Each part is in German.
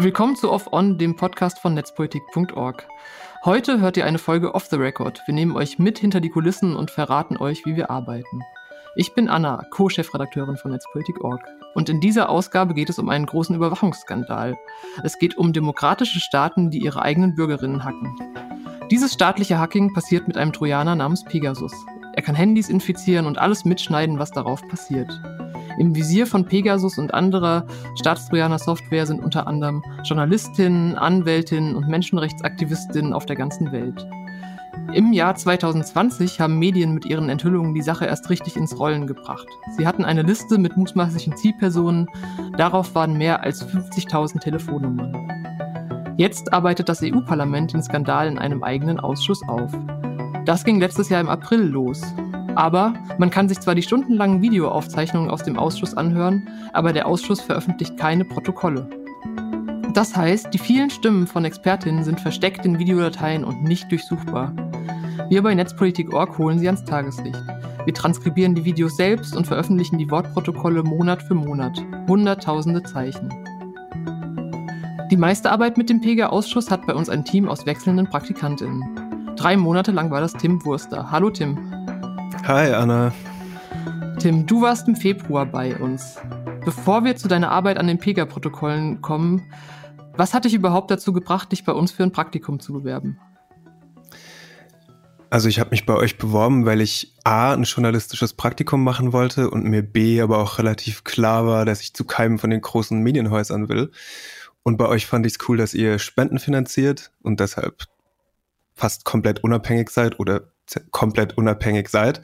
Willkommen zu Off On, dem Podcast von netzpolitik.org. Heute hört ihr eine Folge Off the Record. Wir nehmen euch mit hinter die Kulissen und verraten euch, wie wir arbeiten. Ich bin Anna, Co-Chefredakteurin von Netzpolitik.org. Und in dieser Ausgabe geht es um einen großen Überwachungsskandal. Es geht um demokratische Staaten, die ihre eigenen Bürgerinnen hacken. Dieses staatliche Hacking passiert mit einem Trojaner namens Pegasus. Er kann Handys infizieren und alles mitschneiden, was darauf passiert. Im Visier von Pegasus und anderer Staatstrojaner Software sind unter anderem Journalistinnen, Anwältinnen und Menschenrechtsaktivistinnen auf der ganzen Welt. Im Jahr 2020 haben Medien mit ihren Enthüllungen die Sache erst richtig ins Rollen gebracht. Sie hatten eine Liste mit mutmaßlichen Zielpersonen, darauf waren mehr als 50.000 Telefonnummern. Jetzt arbeitet das EU-Parlament den Skandal in einem eigenen Ausschuss auf. Das ging letztes Jahr im April los. Aber man kann sich zwar die stundenlangen Videoaufzeichnungen aus dem Ausschuss anhören, aber der Ausschuss veröffentlicht keine Protokolle. Das heißt, die vielen Stimmen von Expertinnen sind versteckt in Videodateien und nicht durchsuchbar. Wir bei Netzpolitik.org holen sie ans Tageslicht. Wir transkribieren die Videos selbst und veröffentlichen die Wortprotokolle Monat für Monat. Hunderttausende Zeichen. Die meiste Arbeit mit dem PEGA-Ausschuss hat bei uns ein Team aus wechselnden PraktikantInnen. Drei Monate lang war das Tim Wurster. Hallo Tim. Hi, Anna. Tim, du warst im Februar bei uns. Bevor wir zu deiner Arbeit an den PEGA-Protokollen kommen, was hat dich überhaupt dazu gebracht, dich bei uns für ein Praktikum zu bewerben? Also ich habe mich bei euch beworben, weil ich A, ein journalistisches Praktikum machen wollte und mir B, aber auch relativ klar war, dass ich zu keinem von den großen Medienhäusern will. Und bei euch fand ich es cool, dass ihr Spenden finanziert und deshalb fast komplett unabhängig seid oder komplett unabhängig seid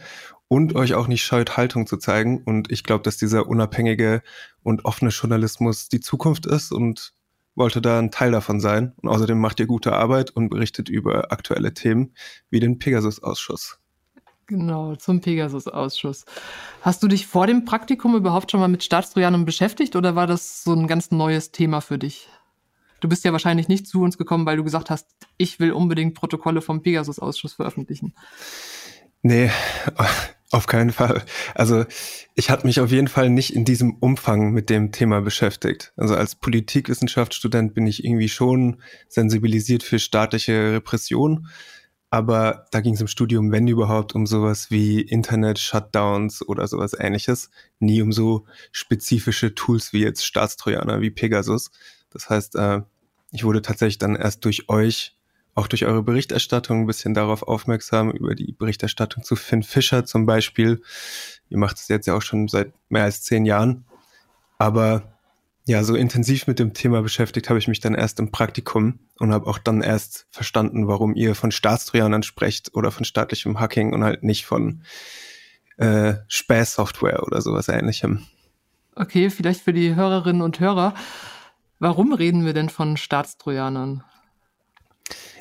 und euch auch nicht scheut, Haltung zu zeigen. Und ich glaube, dass dieser unabhängige und offene Journalismus die Zukunft ist und wollte da ein Teil davon sein. Und außerdem macht ihr gute Arbeit und berichtet über aktuelle Themen wie den Pegasus-Ausschuss. Genau, zum Pegasus-Ausschuss. Hast du dich vor dem Praktikum überhaupt schon mal mit Staatstrojanern beschäftigt oder war das so ein ganz neues Thema für dich? Du bist ja wahrscheinlich nicht zu uns gekommen, weil du gesagt hast, ich will unbedingt Protokolle vom Pegasus-Ausschuss veröffentlichen. Nee, auf keinen Fall. Also ich hatte mich auf jeden Fall nicht in diesem Umfang mit dem Thema beschäftigt. Also als Politikwissenschaftsstudent bin ich irgendwie schon sensibilisiert für staatliche Repression. Aber da ging es im Studium, wenn überhaupt, um sowas wie Internet-Shutdowns oder sowas ähnliches. Nie um so spezifische Tools wie jetzt Staatstrojaner, wie Pegasus. Das heißt, äh, ich wurde tatsächlich dann erst durch euch, auch durch eure Berichterstattung ein bisschen darauf aufmerksam, über die Berichterstattung zu Finn Fischer zum Beispiel. Ihr macht es jetzt ja auch schon seit mehr als zehn Jahren. Aber ja, so intensiv mit dem Thema beschäftigt habe ich mich dann erst im Praktikum und habe auch dann erst verstanden, warum ihr von Staatstrojanern sprecht oder von staatlichem Hacking und halt nicht von äh, Späßsoftware oder sowas ähnlichem. Okay, vielleicht für die Hörerinnen und Hörer. Warum reden wir denn von Staatstrojanern?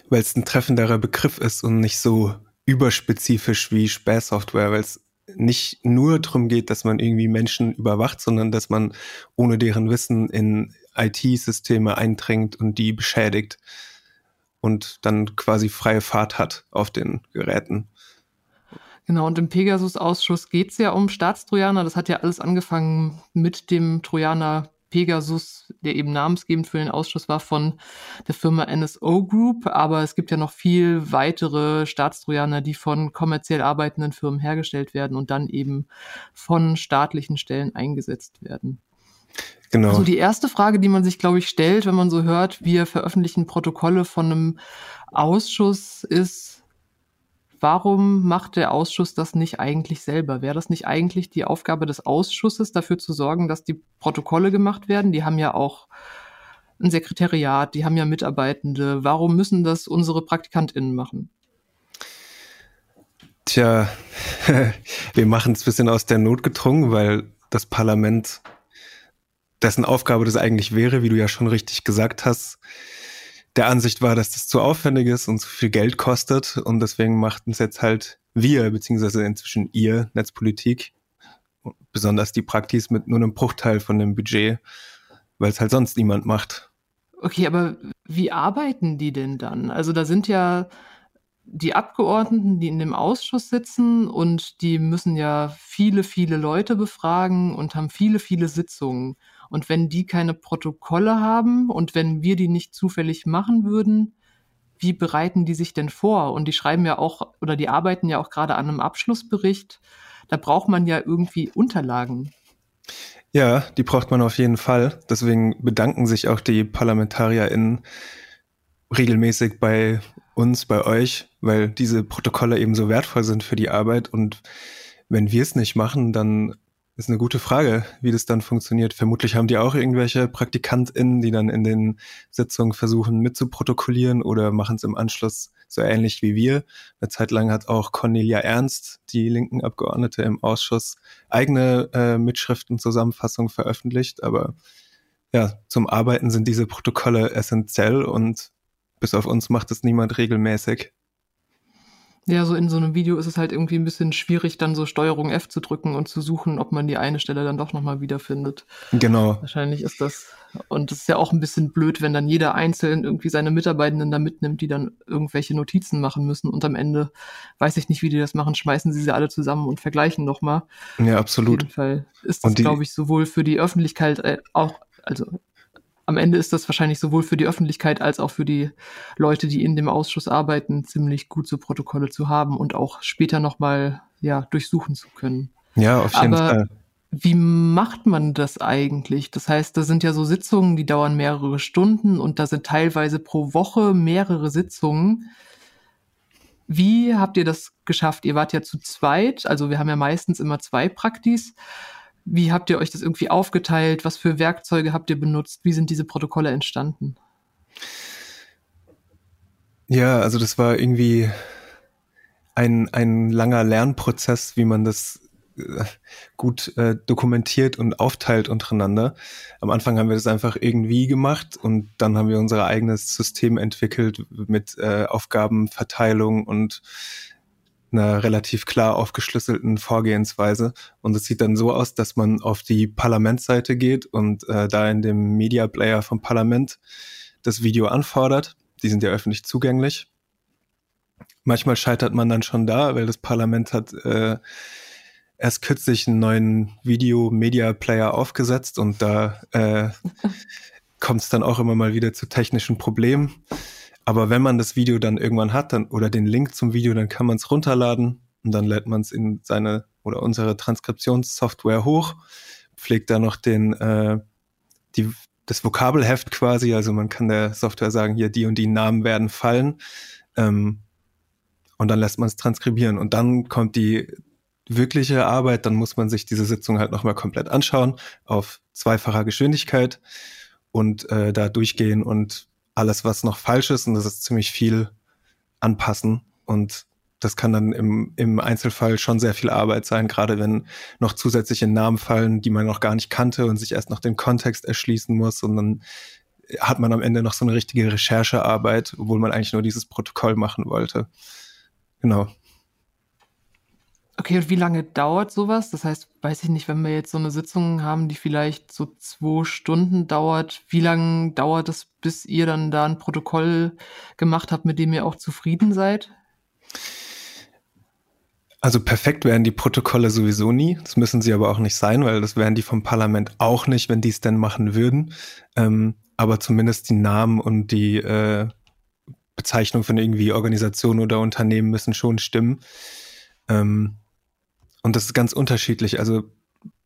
Weil es ein treffenderer Begriff ist und nicht so überspezifisch wie Späßsoftware, weil es nicht nur darum geht, dass man irgendwie Menschen überwacht, sondern dass man ohne deren Wissen in IT-Systeme eindringt und die beschädigt und dann quasi freie Fahrt hat auf den Geräten. Genau, und im Pegasus-Ausschuss geht es ja um Staatstrojaner. Das hat ja alles angefangen mit dem Trojaner Pegasus, der eben namensgebend für den Ausschuss war, von der Firma NSO Group. Aber es gibt ja noch viel weitere Staatstrojaner, die von kommerziell arbeitenden Firmen hergestellt werden und dann eben von staatlichen Stellen eingesetzt werden. Genau. Also die erste Frage, die man sich, glaube ich, stellt, wenn man so hört, wir veröffentlichen Protokolle von einem Ausschuss, ist, warum macht der Ausschuss das nicht eigentlich selber? Wäre das nicht eigentlich die Aufgabe des Ausschusses, dafür zu sorgen, dass die Protokolle gemacht werden? Die haben ja auch ein Sekretariat, die haben ja Mitarbeitende. Warum müssen das unsere PraktikantInnen machen? Tja, wir machen es ein bisschen aus der Not gedrungen, weil das Parlament, dessen Aufgabe das eigentlich wäre, wie du ja schon richtig gesagt hast, der Ansicht war, dass das zu aufwendig ist und zu viel Geld kostet und deswegen machten es jetzt halt wir, beziehungsweise inzwischen ihr, Netzpolitik, besonders die Praktis mit nur einem Bruchteil von dem Budget, weil es halt sonst niemand macht. Okay, aber wie arbeiten die denn dann? Also da sind ja die Abgeordneten, die in dem Ausschuss sitzen und die müssen ja viele, viele Leute befragen und haben viele, viele Sitzungen. Und wenn die keine Protokolle haben und wenn wir die nicht zufällig machen würden, wie bereiten die sich denn vor? Und die schreiben ja auch oder die arbeiten ja auch gerade an einem Abschlussbericht. Da braucht man ja irgendwie Unterlagen. Ja, die braucht man auf jeden Fall. Deswegen bedanken sich auch die ParlamentarierInnen regelmäßig bei uns, bei euch, weil diese Protokolle eben so wertvoll sind für die Arbeit. Und wenn wir es nicht machen, dann ist eine gute Frage, wie das dann funktioniert. Vermutlich haben die auch irgendwelche PraktikantInnen, die dann in den Sitzungen versuchen mitzuprotokollieren oder machen es im Anschluss so ähnlich wie wir. Eine Zeit lang hat auch Cornelia Ernst, die linken Abgeordnete im Ausschuss, eigene äh, Mitschriften, Zusammenfassungen veröffentlicht. Aber ja, zum Arbeiten sind diese Protokolle essentiell und bis auf uns macht es niemand regelmäßig. Ja, so in so einem Video ist es halt irgendwie ein bisschen schwierig, dann so Steuerung F zu drücken und zu suchen, ob man die eine Stelle dann doch nochmal wiederfindet. Genau. Wahrscheinlich ist das, und es ist ja auch ein bisschen blöd, wenn dann jeder einzeln irgendwie seine Mitarbeitenden da mitnimmt, die dann irgendwelche Notizen machen müssen und am Ende, weiß ich nicht, wie die das machen, schmeißen sie sie alle zusammen und vergleichen nochmal. Ja, absolut. Auf jeden Fall ist das, glaube ich, sowohl für die Öffentlichkeit äh, auch, also am Ende ist das wahrscheinlich sowohl für die Öffentlichkeit als auch für die Leute, die in dem Ausschuss arbeiten, ziemlich gut so Protokolle zu haben und auch später nochmal ja, durchsuchen zu können. Ja, auf jeden Aber Fall. Wie macht man das eigentlich? Das heißt, da sind ja so Sitzungen, die dauern mehrere Stunden und da sind teilweise pro Woche mehrere Sitzungen. Wie habt ihr das geschafft? Ihr wart ja zu zweit, also wir haben ja meistens immer zwei Praktis. Wie habt ihr euch das irgendwie aufgeteilt? Was für Werkzeuge habt ihr benutzt? Wie sind diese Protokolle entstanden? Ja, also das war irgendwie ein, ein langer Lernprozess, wie man das äh, gut äh, dokumentiert und aufteilt untereinander. Am Anfang haben wir das einfach irgendwie gemacht und dann haben wir unser eigenes System entwickelt mit äh, Aufgabenverteilung und einer relativ klar aufgeschlüsselten Vorgehensweise. Und es sieht dann so aus, dass man auf die Parlamentsseite geht und äh, da in dem Media Player vom Parlament das Video anfordert. Die sind ja öffentlich zugänglich. Manchmal scheitert man dann schon da, weil das Parlament hat äh, erst kürzlich einen neuen Video-Media-Player aufgesetzt und da äh, kommt es dann auch immer mal wieder zu technischen Problemen. Aber wenn man das Video dann irgendwann hat, dann oder den Link zum Video, dann kann man es runterladen und dann lädt man es in seine oder unsere Transkriptionssoftware hoch, pflegt da noch den äh, die das Vokabelheft quasi, also man kann der Software sagen, hier die und die Namen werden fallen ähm, und dann lässt man es transkribieren. Und dann kommt die wirkliche Arbeit, dann muss man sich diese Sitzung halt nochmal komplett anschauen auf zweifacher Geschwindigkeit und äh, da durchgehen und alles, was noch falsch ist, und das ist ziemlich viel, anpassen. Und das kann dann im, im Einzelfall schon sehr viel Arbeit sein, gerade wenn noch zusätzliche Namen fallen, die man noch gar nicht kannte und sich erst noch den Kontext erschließen muss. Und dann hat man am Ende noch so eine richtige Recherchearbeit, obwohl man eigentlich nur dieses Protokoll machen wollte. Genau. Okay, und wie lange dauert sowas? Das heißt, weiß ich nicht, wenn wir jetzt so eine Sitzung haben, die vielleicht so zwei Stunden dauert, wie lange dauert es, bis ihr dann da ein Protokoll gemacht habt, mit dem ihr auch zufrieden seid? Also perfekt wären die Protokolle sowieso nie. Das müssen sie aber auch nicht sein, weil das wären die vom Parlament auch nicht, wenn die es denn machen würden. Ähm, aber zumindest die Namen und die äh, Bezeichnung von irgendwie Organisationen oder Unternehmen müssen schon stimmen. Ähm, und das ist ganz unterschiedlich. Also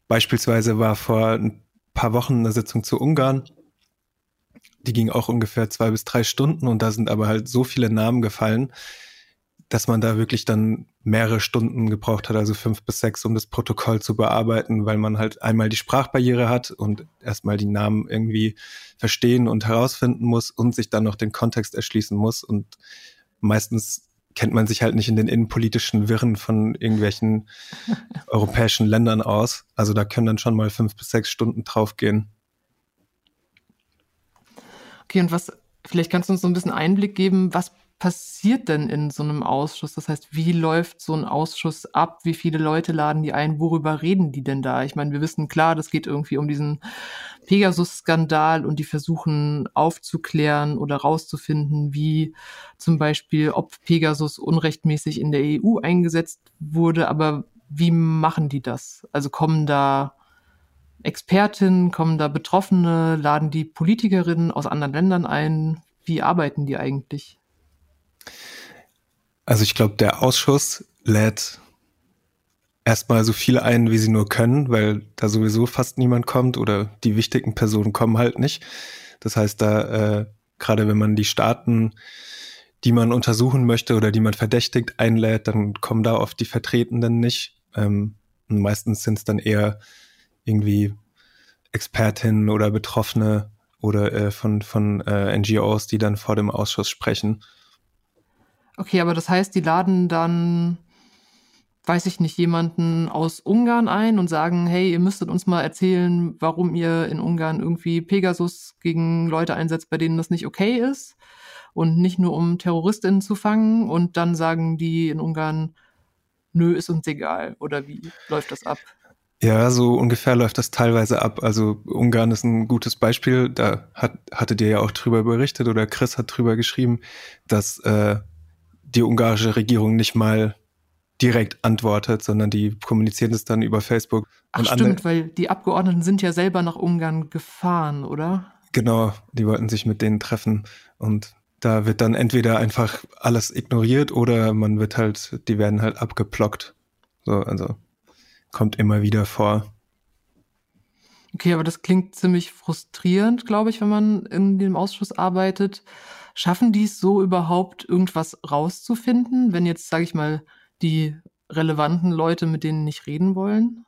beispielsweise war vor ein paar Wochen eine Sitzung zu Ungarn. Die ging auch ungefähr zwei bis drei Stunden und da sind aber halt so viele Namen gefallen, dass man da wirklich dann mehrere Stunden gebraucht hat, also fünf bis sechs, um das Protokoll zu bearbeiten, weil man halt einmal die Sprachbarriere hat und erstmal die Namen irgendwie verstehen und herausfinden muss und sich dann noch den Kontext erschließen muss. Und meistens kennt man sich halt nicht in den innenpolitischen Wirren von irgendwelchen europäischen Ländern aus. Also da können dann schon mal fünf bis sechs Stunden draufgehen. Okay, und was, vielleicht kannst du uns so ein bisschen Einblick geben, was passiert denn in so einem Ausschuss? Das heißt, wie läuft so ein Ausschuss ab? Wie viele Leute laden die ein? Worüber reden die denn da? Ich meine, wir wissen klar, das geht irgendwie um diesen Pegasus-Skandal und die versuchen aufzuklären oder rauszufinden, wie zum Beispiel, ob Pegasus unrechtmäßig in der EU eingesetzt wurde. Aber wie machen die das? Also kommen da Expertinnen, kommen da Betroffene, laden die Politikerinnen aus anderen Ländern ein? Wie arbeiten die eigentlich? Also ich glaube, der Ausschuss lädt erstmal so viele ein, wie sie nur können, weil da sowieso fast niemand kommt oder die wichtigen Personen kommen halt nicht. Das heißt, da äh, gerade wenn man die Staaten, die man untersuchen möchte oder die man verdächtigt, einlädt, dann kommen da oft die Vertretenden nicht. Ähm, und meistens sind es dann eher irgendwie Expertinnen oder Betroffene oder äh, von, von äh, NGOs, die dann vor dem Ausschuss sprechen. Okay, aber das heißt, die laden dann, weiß ich nicht, jemanden aus Ungarn ein und sagen, hey, ihr müsstet uns mal erzählen, warum ihr in Ungarn irgendwie Pegasus gegen Leute einsetzt, bei denen das nicht okay ist. Und nicht nur um Terroristinnen zu fangen und dann sagen die in Ungarn, nö, ist uns egal. Oder wie läuft das ab? Ja, so ungefähr läuft das teilweise ab. Also Ungarn ist ein gutes Beispiel. Da hat, hattet ihr ja auch drüber berichtet oder Chris hat drüber geschrieben, dass äh, die ungarische Regierung nicht mal direkt antwortet, sondern die kommunizieren es dann über Facebook. Ach stimmt, weil die Abgeordneten sind ja selber nach Ungarn gefahren, oder? Genau, die wollten sich mit denen treffen und da wird dann entweder einfach alles ignoriert oder man wird halt, die werden halt abgeplockt. So, also kommt immer wieder vor. Okay, aber das klingt ziemlich frustrierend, glaube ich, wenn man in dem Ausschuss arbeitet. Schaffen die es so überhaupt, irgendwas rauszufinden, wenn jetzt, sage ich mal, die relevanten Leute mit denen nicht reden wollen?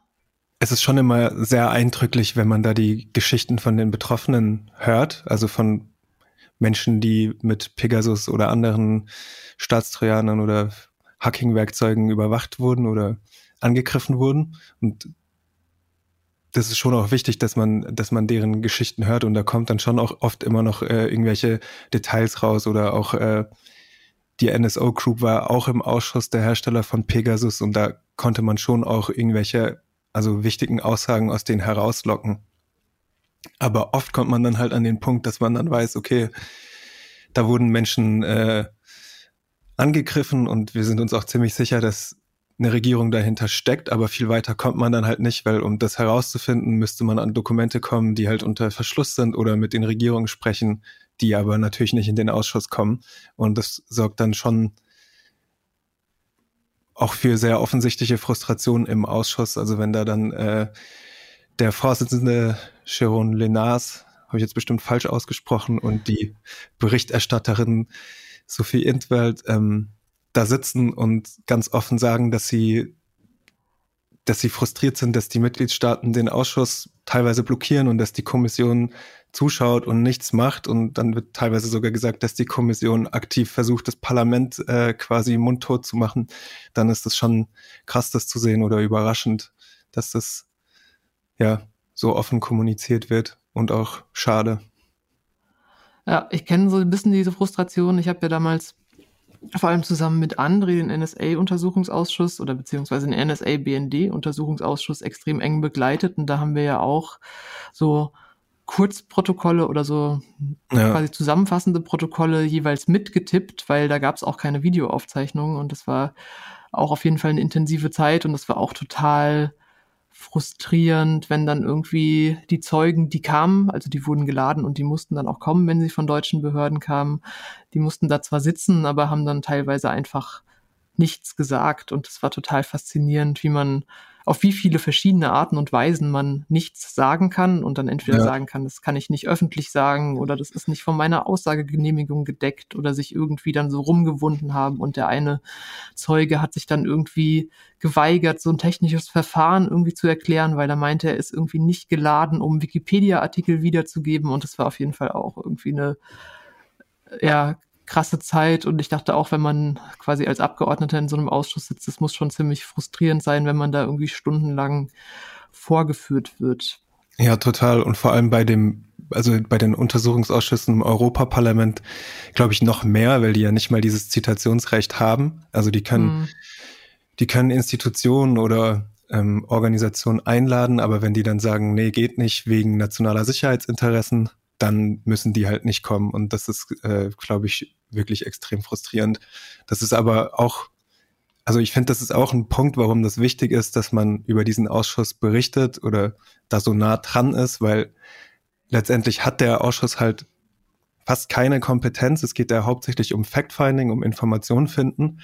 Es ist schon immer sehr eindrücklich, wenn man da die Geschichten von den Betroffenen hört, also von Menschen, die mit Pegasus oder anderen Staatstrojanern oder Hacking-Werkzeugen überwacht wurden oder angegriffen wurden. Und das ist schon auch wichtig, dass man, dass man deren Geschichten hört und da kommt dann schon auch oft immer noch äh, irgendwelche Details raus oder auch äh, die NSO Group war auch im Ausschuss der Hersteller von Pegasus und da konnte man schon auch irgendwelche, also wichtigen Aussagen aus denen herauslocken. Aber oft kommt man dann halt an den Punkt, dass man dann weiß, okay, da wurden Menschen äh, angegriffen und wir sind uns auch ziemlich sicher, dass eine Regierung dahinter steckt, aber viel weiter kommt man dann halt nicht, weil um das herauszufinden, müsste man an Dokumente kommen, die halt unter Verschluss sind oder mit den Regierungen sprechen, die aber natürlich nicht in den Ausschuss kommen. Und das sorgt dann schon auch für sehr offensichtliche Frustration im Ausschuss. Also wenn da dann äh, der Vorsitzende Sharon Lenars, habe ich jetzt bestimmt falsch ausgesprochen, und die Berichterstatterin Sophie Intwelt ähm, da sitzen und ganz offen sagen, dass sie, dass sie frustriert sind, dass die Mitgliedstaaten den Ausschuss teilweise blockieren und dass die Kommission zuschaut und nichts macht. Und dann wird teilweise sogar gesagt, dass die Kommission aktiv versucht, das Parlament äh, quasi mundtot zu machen. Dann ist es schon krass, das zu sehen oder überraschend, dass das ja so offen kommuniziert wird und auch schade. Ja, ich kenne so ein bisschen diese Frustration. Ich habe ja damals vor allem zusammen mit André den NSA-Untersuchungsausschuss oder beziehungsweise den NSA-BND-Untersuchungsausschuss extrem eng begleitet. Und da haben wir ja auch so Kurzprotokolle oder so ja. quasi zusammenfassende Protokolle jeweils mitgetippt, weil da gab es auch keine Videoaufzeichnungen und das war auch auf jeden Fall eine intensive Zeit und das war auch total frustrierend, wenn dann irgendwie die Zeugen, die kamen, also die wurden geladen und die mussten dann auch kommen, wenn sie von deutschen Behörden kamen. Die mussten da zwar sitzen, aber haben dann teilweise einfach nichts gesagt und es war total faszinierend, wie man auf wie viele verschiedene Arten und Weisen man nichts sagen kann und dann entweder ja. sagen kann, das kann ich nicht öffentlich sagen oder das ist nicht von meiner Aussagegenehmigung gedeckt oder sich irgendwie dann so rumgewunden haben und der eine Zeuge hat sich dann irgendwie geweigert, so ein technisches Verfahren irgendwie zu erklären, weil er meinte, er ist irgendwie nicht geladen, um Wikipedia-Artikel wiederzugeben und das war auf jeden Fall auch irgendwie eine ja, krasse Zeit und ich dachte auch, wenn man quasi als Abgeordneter in so einem Ausschuss sitzt, das muss schon ziemlich frustrierend sein, wenn man da irgendwie stundenlang vorgeführt wird. Ja, total. Und vor allem bei dem, also bei den Untersuchungsausschüssen im Europaparlament, glaube ich, noch mehr, weil die ja nicht mal dieses Zitationsrecht haben. Also die können, mhm. die können Institutionen oder ähm, Organisationen einladen, aber wenn die dann sagen, nee, geht nicht wegen nationaler Sicherheitsinteressen, dann müssen die halt nicht kommen. Und das ist, äh, glaube ich, wirklich extrem frustrierend. Das ist aber auch, also ich finde, das ist auch ein Punkt, warum das wichtig ist, dass man über diesen Ausschuss berichtet oder da so nah dran ist, weil letztendlich hat der Ausschuss halt fast keine Kompetenz. Es geht ja hauptsächlich um Fact-Finding, um Informationen finden.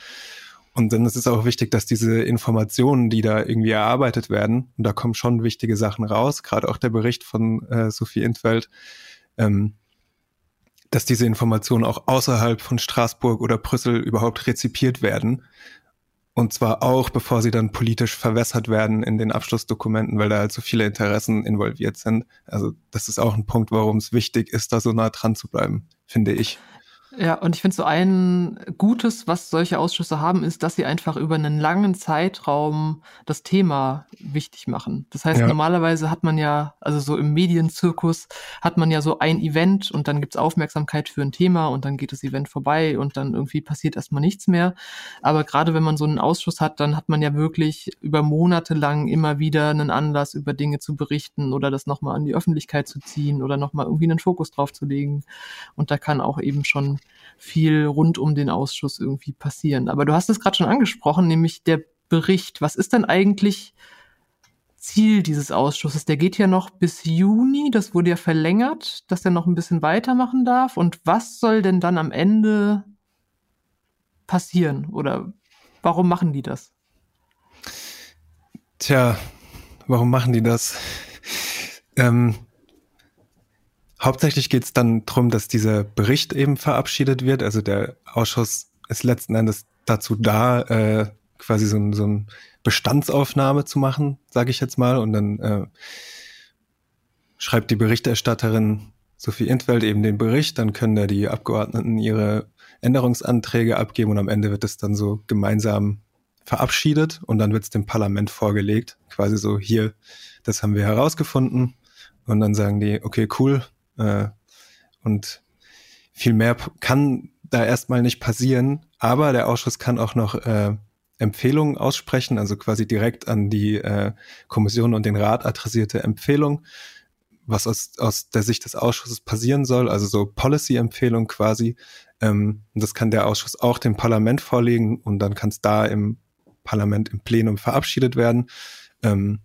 Und dann ist es auch wichtig, dass diese Informationen, die da irgendwie erarbeitet werden, und da kommen schon wichtige Sachen raus, gerade auch der Bericht von äh, Sophie Intfeld, ähm, dass diese Informationen auch außerhalb von Straßburg oder Brüssel überhaupt rezipiert werden. Und zwar auch, bevor sie dann politisch verwässert werden in den Abschlussdokumenten, weil da halt so viele Interessen involviert sind. Also das ist auch ein Punkt, warum es wichtig ist, da so nah dran zu bleiben, finde ich. Ja, und ich finde so ein Gutes, was solche Ausschüsse haben, ist, dass sie einfach über einen langen Zeitraum das Thema wichtig machen. Das heißt, ja. normalerweise hat man ja, also so im Medienzirkus hat man ja so ein Event und dann gibt's Aufmerksamkeit für ein Thema und dann geht das Event vorbei und dann irgendwie passiert erstmal nichts mehr. Aber gerade wenn man so einen Ausschuss hat, dann hat man ja wirklich über Monate lang immer wieder einen Anlass, über Dinge zu berichten oder das nochmal an die Öffentlichkeit zu ziehen oder nochmal irgendwie einen Fokus drauf zu legen. Und da kann auch eben schon viel rund um den Ausschuss irgendwie passieren. Aber du hast es gerade schon angesprochen, nämlich der Bericht. Was ist denn eigentlich Ziel dieses Ausschusses? Der geht ja noch bis Juni, das wurde ja verlängert, dass er noch ein bisschen weitermachen darf. Und was soll denn dann am Ende passieren? Oder warum machen die das? Tja, warum machen die das? Ähm, Hauptsächlich geht es dann darum, dass dieser Bericht eben verabschiedet wird. Also der Ausschuss ist letzten Endes dazu da, äh, quasi so, so eine Bestandsaufnahme zu machen, sage ich jetzt mal. Und dann äh, schreibt die Berichterstatterin Sophie Intwelt eben den Bericht, dann können da die Abgeordneten ihre Änderungsanträge abgeben und am Ende wird es dann so gemeinsam verabschiedet und dann wird es dem Parlament vorgelegt. Quasi so, hier, das haben wir herausgefunden. Und dann sagen die, okay, cool, äh, und viel mehr kann da erstmal nicht passieren. Aber der Ausschuss kann auch noch äh, Empfehlungen aussprechen, also quasi direkt an die äh, Kommission und den Rat adressierte Empfehlung, was aus, aus der Sicht des Ausschusses passieren soll, also so Policy-Empfehlung quasi. Ähm, das kann der Ausschuss auch dem Parlament vorlegen und dann kann es da im Parlament im Plenum verabschiedet werden. Ähm,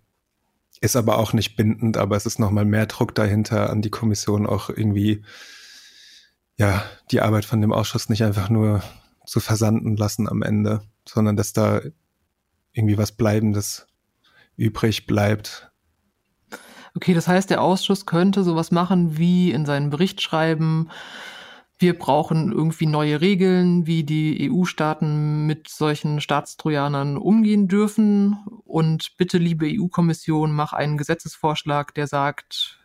ist aber auch nicht bindend, aber es ist nochmal mehr Druck dahinter an die Kommission auch irgendwie, ja, die Arbeit von dem Ausschuss nicht einfach nur zu versanden lassen am Ende, sondern dass da irgendwie was Bleibendes übrig bleibt. Okay, das heißt, der Ausschuss könnte sowas machen wie in seinen Bericht schreiben, wir brauchen irgendwie neue Regeln, wie die EU-Staaten mit solchen Staatstrojanern umgehen dürfen. Und bitte, liebe EU-Kommission, mach einen Gesetzesvorschlag, der sagt,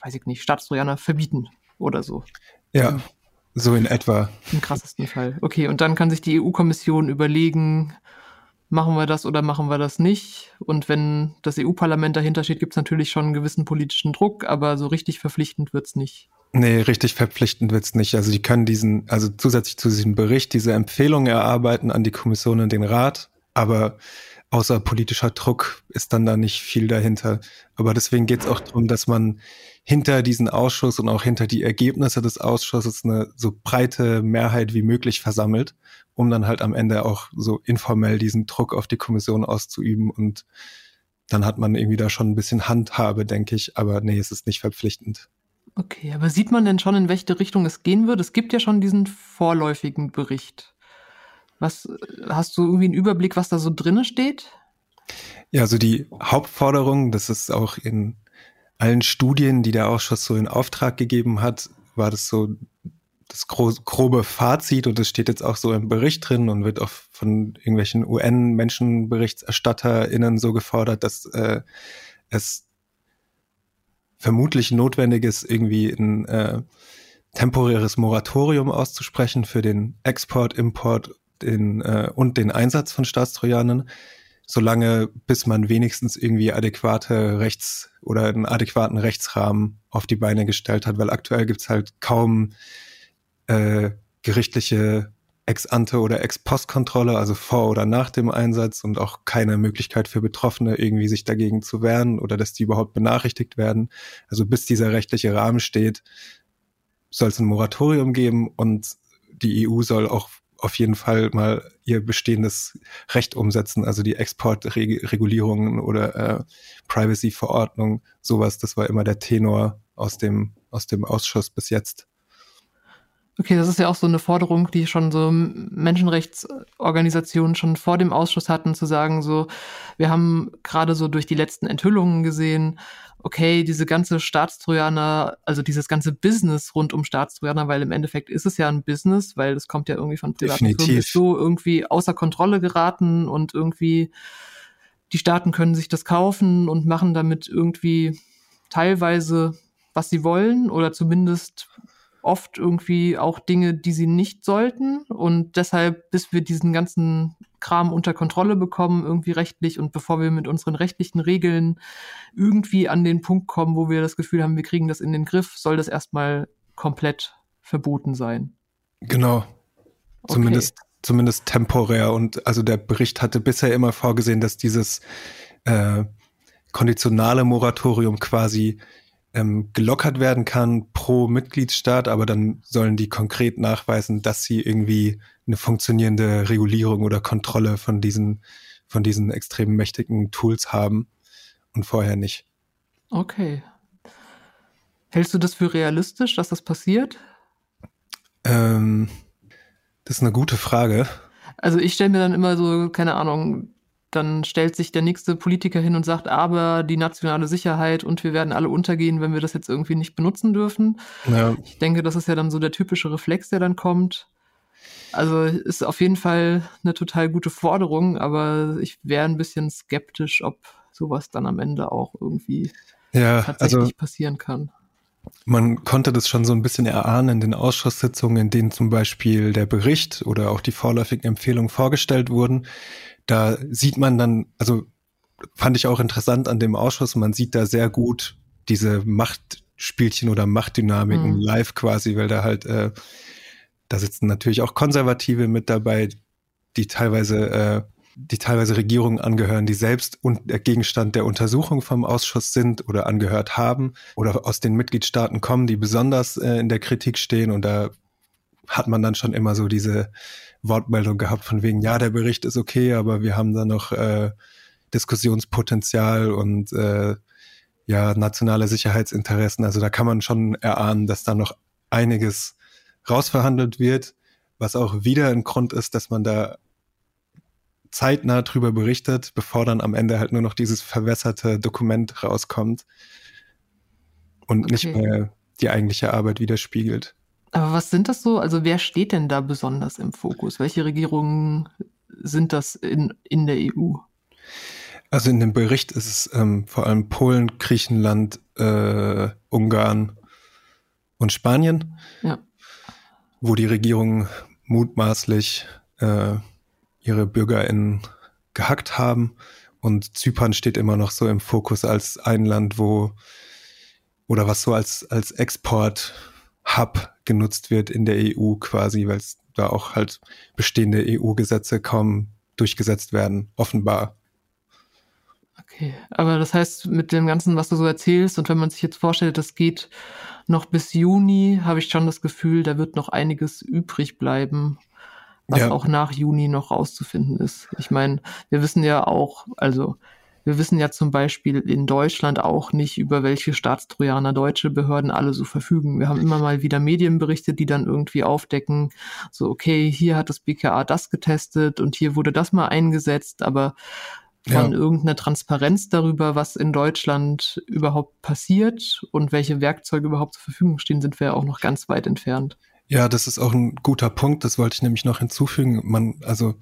weiß ich nicht, Staatstrojaner verbieten oder so. Ja, so in etwa. Im krassesten Fall. Okay, und dann kann sich die EU-Kommission überlegen, machen wir das oder machen wir das nicht. Und wenn das EU-Parlament dahinter steht, gibt es natürlich schon einen gewissen politischen Druck, aber so richtig verpflichtend wird's nicht. Nee, richtig verpflichtend wird's nicht. Also die können diesen, also zusätzlich zu diesem Bericht diese Empfehlungen erarbeiten an die Kommission und den Rat, aber außer politischer Druck ist dann da nicht viel dahinter. Aber deswegen geht's auch darum, dass man hinter diesen Ausschuss und auch hinter die Ergebnisse des Ausschusses eine so breite Mehrheit wie möglich versammelt, um dann halt am Ende auch so informell diesen Druck auf die Kommission auszuüben und dann hat man irgendwie da schon ein bisschen Handhabe, denke ich, aber nee, es ist nicht verpflichtend. Okay, aber sieht man denn schon, in welche Richtung es gehen wird? Es gibt ja schon diesen vorläufigen Bericht. Was hast du irgendwie einen Überblick, was da so drinne steht? Ja, also die Hauptforderung, das ist auch in allen Studien, die der Ausschuss so in Auftrag gegeben hat, war das so das grobe Fazit und das steht jetzt auch so im Bericht drin und wird auch von irgendwelchen UN-Menschenberichterstatterinnen so gefordert, dass äh, es vermutlich notwendig ist, irgendwie ein äh, temporäres Moratorium auszusprechen für den Export, Import den, äh, und den Einsatz von Staatstrojanern, solange bis man wenigstens irgendwie adäquate Rechts- oder einen adäquaten Rechtsrahmen auf die Beine gestellt hat, weil aktuell gibt's halt kaum äh, gerichtliche Ex-ante oder Ex-post-Kontrolle, also vor oder nach dem Einsatz und auch keine Möglichkeit für Betroffene irgendwie sich dagegen zu wehren oder dass die überhaupt benachrichtigt werden. Also bis dieser rechtliche Rahmen steht, soll es ein Moratorium geben und die EU soll auch auf jeden Fall mal ihr bestehendes Recht umsetzen, also die Exportregulierungen oder äh, Privacy-Verordnung, sowas, das war immer der Tenor aus dem, aus dem Ausschuss bis jetzt. Okay, das ist ja auch so eine Forderung, die schon so Menschenrechtsorganisationen schon vor dem Ausschuss hatten, zu sagen, so, wir haben gerade so durch die letzten Enthüllungen gesehen, okay, diese ganze Staatstrojaner, also dieses ganze Business rund um Staatstrojaner, weil im Endeffekt ist es ja ein Business, weil das kommt ja irgendwie von privaten. Firmen, ist so irgendwie außer Kontrolle geraten und irgendwie die Staaten können sich das kaufen und machen damit irgendwie teilweise, was sie wollen oder zumindest oft irgendwie auch Dinge, die sie nicht sollten. Und deshalb, bis wir diesen ganzen Kram unter Kontrolle bekommen, irgendwie rechtlich und bevor wir mit unseren rechtlichen Regeln irgendwie an den Punkt kommen, wo wir das Gefühl haben, wir kriegen das in den Griff, soll das erstmal komplett verboten sein. Genau. Okay. Zumindest, zumindest temporär. Und also der Bericht hatte bisher immer vorgesehen, dass dieses äh, konditionale Moratorium quasi ähm, gelockert werden kann pro Mitgliedstaat, aber dann sollen die konkret nachweisen, dass sie irgendwie eine funktionierende Regulierung oder Kontrolle von diesen, von diesen extrem mächtigen Tools haben und vorher nicht. Okay. Hältst du das für realistisch, dass das passiert? Ähm, das ist eine gute Frage. Also ich stelle mir dann immer so, keine Ahnung, dann stellt sich der nächste Politiker hin und sagt, aber die nationale Sicherheit und wir werden alle untergehen, wenn wir das jetzt irgendwie nicht benutzen dürfen. Ja. Ich denke, das ist ja dann so der typische Reflex, der dann kommt. Also ist auf jeden Fall eine total gute Forderung, aber ich wäre ein bisschen skeptisch, ob sowas dann am Ende auch irgendwie ja, tatsächlich also passieren kann. Man konnte das schon so ein bisschen erahnen in den Ausschusssitzungen, in denen zum Beispiel der Bericht oder auch die vorläufigen Empfehlungen vorgestellt wurden da sieht man dann, also fand ich auch interessant an dem Ausschuss, man sieht da sehr gut diese Machtspielchen oder Machtdynamiken Mhm. live quasi, weil da halt, äh, da sitzen natürlich auch Konservative mit dabei, die teilweise, äh, die teilweise Regierungen angehören, die selbst und der Gegenstand der Untersuchung vom Ausschuss sind oder angehört haben oder aus den Mitgliedstaaten kommen, die besonders äh, in der Kritik stehen und da hat man dann schon immer so diese Wortmeldung gehabt von wegen, ja, der Bericht ist okay, aber wir haben da noch äh, Diskussionspotenzial und äh, ja, nationale Sicherheitsinteressen. Also da kann man schon erahnen, dass da noch einiges rausverhandelt wird, was auch wieder ein Grund ist, dass man da zeitnah drüber berichtet, bevor dann am Ende halt nur noch dieses verwässerte Dokument rauskommt und nicht Okay. mehr die eigentliche Arbeit widerspiegelt. Aber was sind das so? Also wer steht denn da besonders im Fokus? Welche Regierungen sind das in, in der EU? Also in dem Bericht ist es ähm, vor allem Polen, Griechenland, äh, Ungarn und Spanien, Ja. wo die Regierungen mutmaßlich äh, ihre BürgerInnen gehackt haben. Und Zypern steht immer noch so im Fokus als ein Land, wo oder was so als, als Export-Hub genutzt wird in der EU quasi, weil es da auch halt bestehende EU-Gesetze kaum durchgesetzt werden, offenbar. Okay, aber das heißt, mit dem Ganzen, was du so erzählst, und wenn man sich jetzt vorstellt, das geht noch bis Juni, habe ich schon das Gefühl, da wird noch einiges übrig bleiben, was Ja. auch nach Juni noch rauszufinden ist. Ich meine, wir wissen ja auch, also wir wissen ja zum Beispiel in Deutschland auch nicht, über welche Staatstrojaner deutsche Behörden alle so verfügen. Wir haben immer mal wieder Medienberichte, die dann irgendwie aufdecken, so, okay, hier hat das BKA das getestet und hier wurde das mal eingesetzt, aber von Ja. irgendeiner Transparenz darüber, was in Deutschland überhaupt passiert und welche Werkzeuge überhaupt zur Verfügung stehen, sind wir ja auch noch ganz weit entfernt. Ja, das ist auch ein guter Punkt. Das wollte ich nämlich noch hinzufügen. Man, also,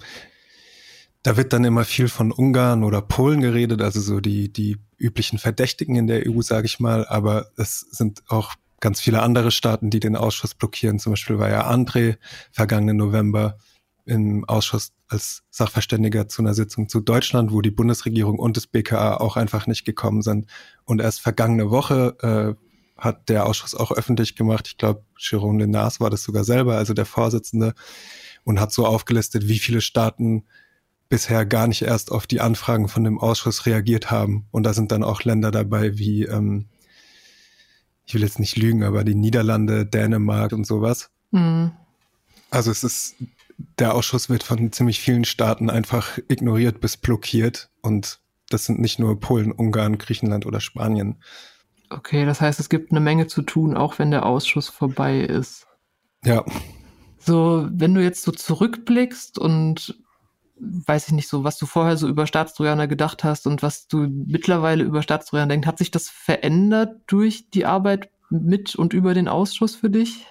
da wird dann immer viel von Ungarn oder Polen geredet, also so die, die üblichen Verdächtigen in der EU, sage ich mal. Aber es sind auch ganz viele andere Staaten, die den Ausschuss blockieren. Zum Beispiel war ja André vergangenen November im Ausschuss als Sachverständiger zu einer Sitzung zu Deutschland, wo die Bundesregierung und das BKA auch einfach nicht gekommen sind. Und erst vergangene Woche äh, hat der Ausschuss auch öffentlich gemacht. Ich glaube, Jérôme Lenas war das sogar selber, also der Vorsitzende, und hat so aufgelistet, wie viele Staaten bisher gar nicht erst auf die Anfragen von dem Ausschuss reagiert haben. Und da sind dann auch Länder dabei wie, ähm, ich will jetzt nicht lügen, aber die Niederlande, Dänemark und sowas. Hm. Also es ist der Ausschuss wird von ziemlich vielen Staaten einfach ignoriert bis blockiert. Und das sind nicht nur Polen, Ungarn, Griechenland oder Spanien. Okay, das heißt, es gibt eine Menge zu tun, auch wenn der Ausschuss vorbei ist. Ja. So, wenn du jetzt so zurückblickst und weiß ich nicht so, was du vorher so über Staatstrojaner gedacht hast und was du mittlerweile über Staatstrojaner denkst, hat sich das verändert durch die Arbeit mit und über den Ausschuss für dich?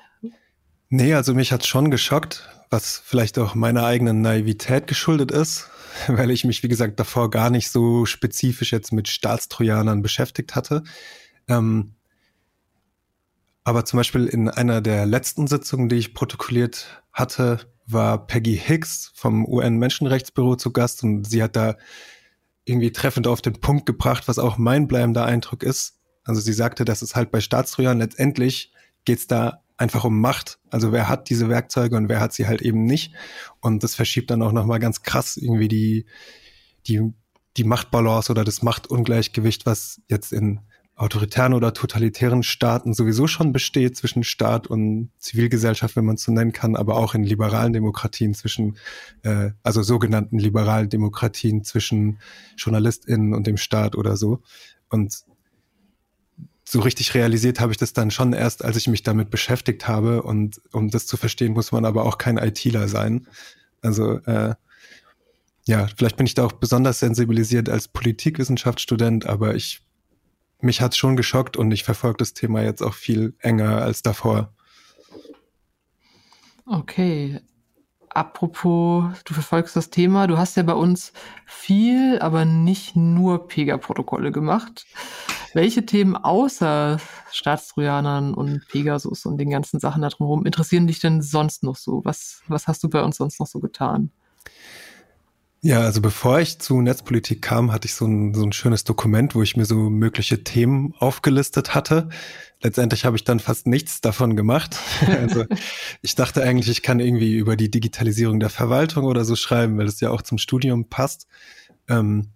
Nee, also mich hat's schon geschockt, was vielleicht auch meiner eigenen Naivität geschuldet ist, weil ich mich, wie gesagt, davor gar nicht so spezifisch jetzt mit Staatstrojanern beschäftigt hatte. Ähm, aber zum Beispiel in einer der letzten Sitzungen, die ich protokolliert hatte, war Peggy Hicks vom UN-Menschenrechtsbüro zu Gast und sie hat da irgendwie treffend auf den Punkt gebracht, was auch mein bleibender Eindruck ist. Also sie sagte, dass es halt bei Staatstrojanern letztendlich geht's da einfach um Macht. Also wer hat diese Werkzeuge und wer hat sie halt eben nicht. Und das verschiebt dann auch nochmal ganz krass irgendwie die, die, die Machtbalance oder das Machtungleichgewicht, was jetzt in autoritären oder totalitären Staaten sowieso schon besteht zwischen Staat und Zivilgesellschaft, wenn man es so nennen kann, aber auch in liberalen Demokratien zwischen, äh, also sogenannten liberalen Demokratien zwischen JournalistInnen und dem Staat oder so. Und so richtig realisiert habe ich das dann schon erst, als ich mich damit beschäftigt habe. Und um das zu verstehen, muss man aber auch kein ITler sein. Also äh, ja, vielleicht bin ich da auch besonders sensibilisiert als Politikwissenschaftsstudent, aber ich mich hat's schon geschockt und ich verfolge das Thema jetzt auch viel enger als davor. Okay. Apropos, du verfolgst das Thema, du hast ja bei uns viel, aber nicht nur Pega-Protokolle gemacht. Welche Themen außer Staatstrojanern und Pegasus und den ganzen Sachen da drumherum interessieren dich denn sonst noch so? Was, was hast du bei uns sonst noch so getan? Ja, also bevor ich zu Netzpolitik kam, hatte ich so ein, so ein schönes Dokument, wo ich mir so mögliche Themen aufgelistet hatte. Letztendlich habe ich dann fast nichts davon gemacht. also ich dachte eigentlich, ich kann irgendwie über die Digitalisierung der Verwaltung oder so schreiben, weil das ja auch zum Studium passt. Ähm,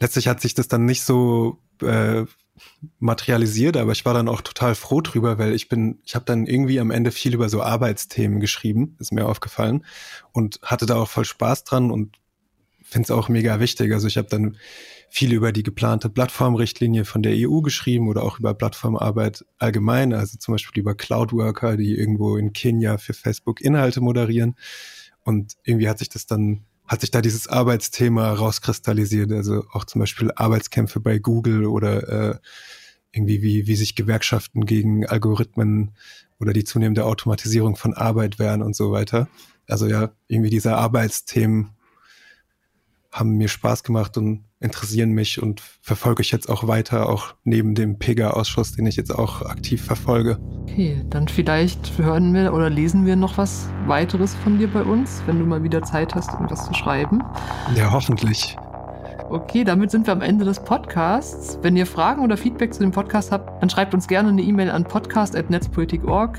letztlich hat sich das dann nicht so äh, materialisiert, aber ich war dann auch total froh drüber, weil ich bin, ich habe dann irgendwie am Ende viel über so Arbeitsthemen geschrieben, ist mir aufgefallen und hatte da auch voll Spaß dran und finde es auch mega wichtig. Also ich habe dann viel über die geplante Plattformrichtlinie von der EU geschrieben oder auch über Plattformarbeit allgemein, also zum Beispiel über Cloudworker, die irgendwo in Kenia für Facebook Inhalte moderieren. Und irgendwie hat sich das dann hat sich da dieses Arbeitsthema rauskristallisiert, also auch zum Beispiel Arbeitskämpfe bei Google oder äh, irgendwie wie, wie sich Gewerkschaften gegen Algorithmen oder die zunehmende Automatisierung von Arbeit wehren und so weiter. Also ja, irgendwie diese Arbeitsthemen haben mir Spaß gemacht und interessieren mich und verfolge ich jetzt auch weiter, auch neben dem PEGA-Ausschuss, den ich jetzt auch aktiv verfolge. Okay, dann vielleicht hören wir oder lesen wir noch was weiteres von dir bei uns, wenn du mal wieder Zeit hast, irgendwas zu schreiben. Ja, hoffentlich. Okay, damit sind wir am Ende des Podcasts. Wenn ihr Fragen oder Feedback zu dem Podcast habt, dann schreibt uns gerne eine E-Mail an podcast.netzpolitik.org.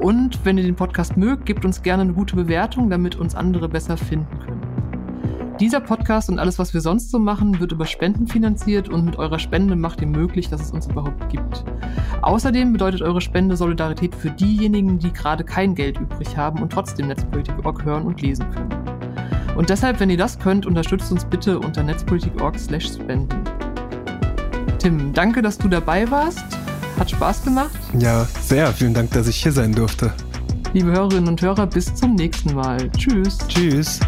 Und wenn ihr den Podcast mögt, gebt uns gerne eine gute Bewertung, damit uns andere besser finden können. Dieser Podcast und alles, was wir sonst so machen, wird über Spenden finanziert und mit eurer Spende macht ihr möglich, dass es uns überhaupt gibt. Außerdem bedeutet eure Spende Solidarität für diejenigen, die gerade kein Geld übrig haben und trotzdem Netzpolitik.org hören und lesen können. Und deshalb, wenn ihr das könnt, unterstützt uns bitte unter netzpolitik.org/spenden. Tim, danke, dass du dabei warst. Hat Spaß gemacht. Ja, sehr. Vielen Dank, dass ich hier sein durfte. Liebe Hörerinnen und Hörer, bis zum nächsten Mal. Tschüss. Tschüss.